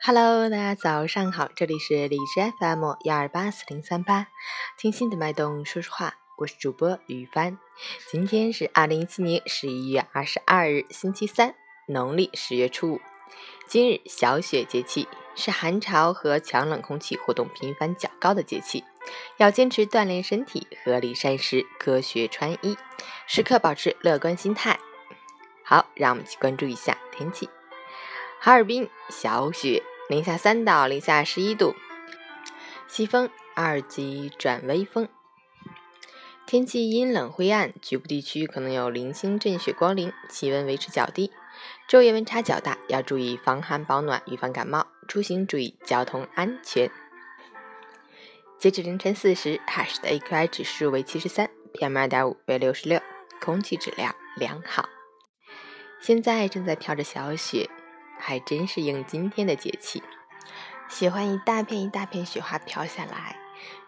Hello，大家早上好，这里是荔枝 FM 幺二八四零三八，听心的脉动说说话，我是主播雨帆。今天是二零一七年十一月二十二日，星期三，农历十月初五。今日小雪节气，是寒潮和强冷空气活动频繁较高的节气，要坚持锻炼身体，合理膳食，科学穿衣，时刻保持乐观心态。好，让我们去关注一下天气。哈尔滨小雪，零下三到零下十一度，西风二级转微风，天气阴冷灰暗，局部地区可能有零星阵雪光临，气温维持较低，昼夜温差较大，要注意防寒保暖，预防感冒。出行注意交通安全。截止凌晨四时，哈市的 AQI 指数为七十三，PM 二点五为六十六，空气质量良好。现在正在飘着小雪。还真是应今天的节气，喜欢一大片一大片雪花飘下来，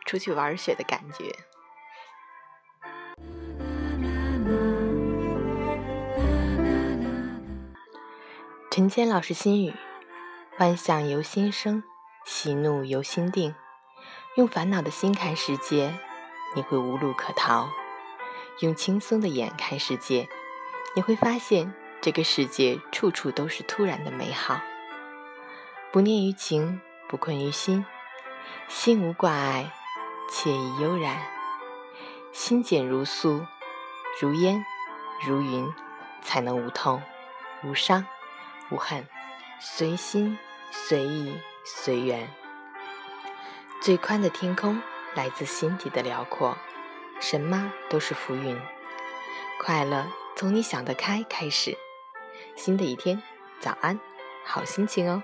出去玩雪的感觉。陈谦老师心语：万象由心生，喜怒由心定。用烦恼的心看世界，你会无路可逃；用轻松的眼看世界，你会发现。这个世界处处都是突然的美好，不念于情，不困于心，心无挂碍，惬意悠然，心简如素，如烟，如云，才能无痛、无伤、无恨，随心随意随缘。最宽的天空来自心底的辽阔，什么都是浮云。快乐从你想得开开始。新的一天，早安，好心情哦。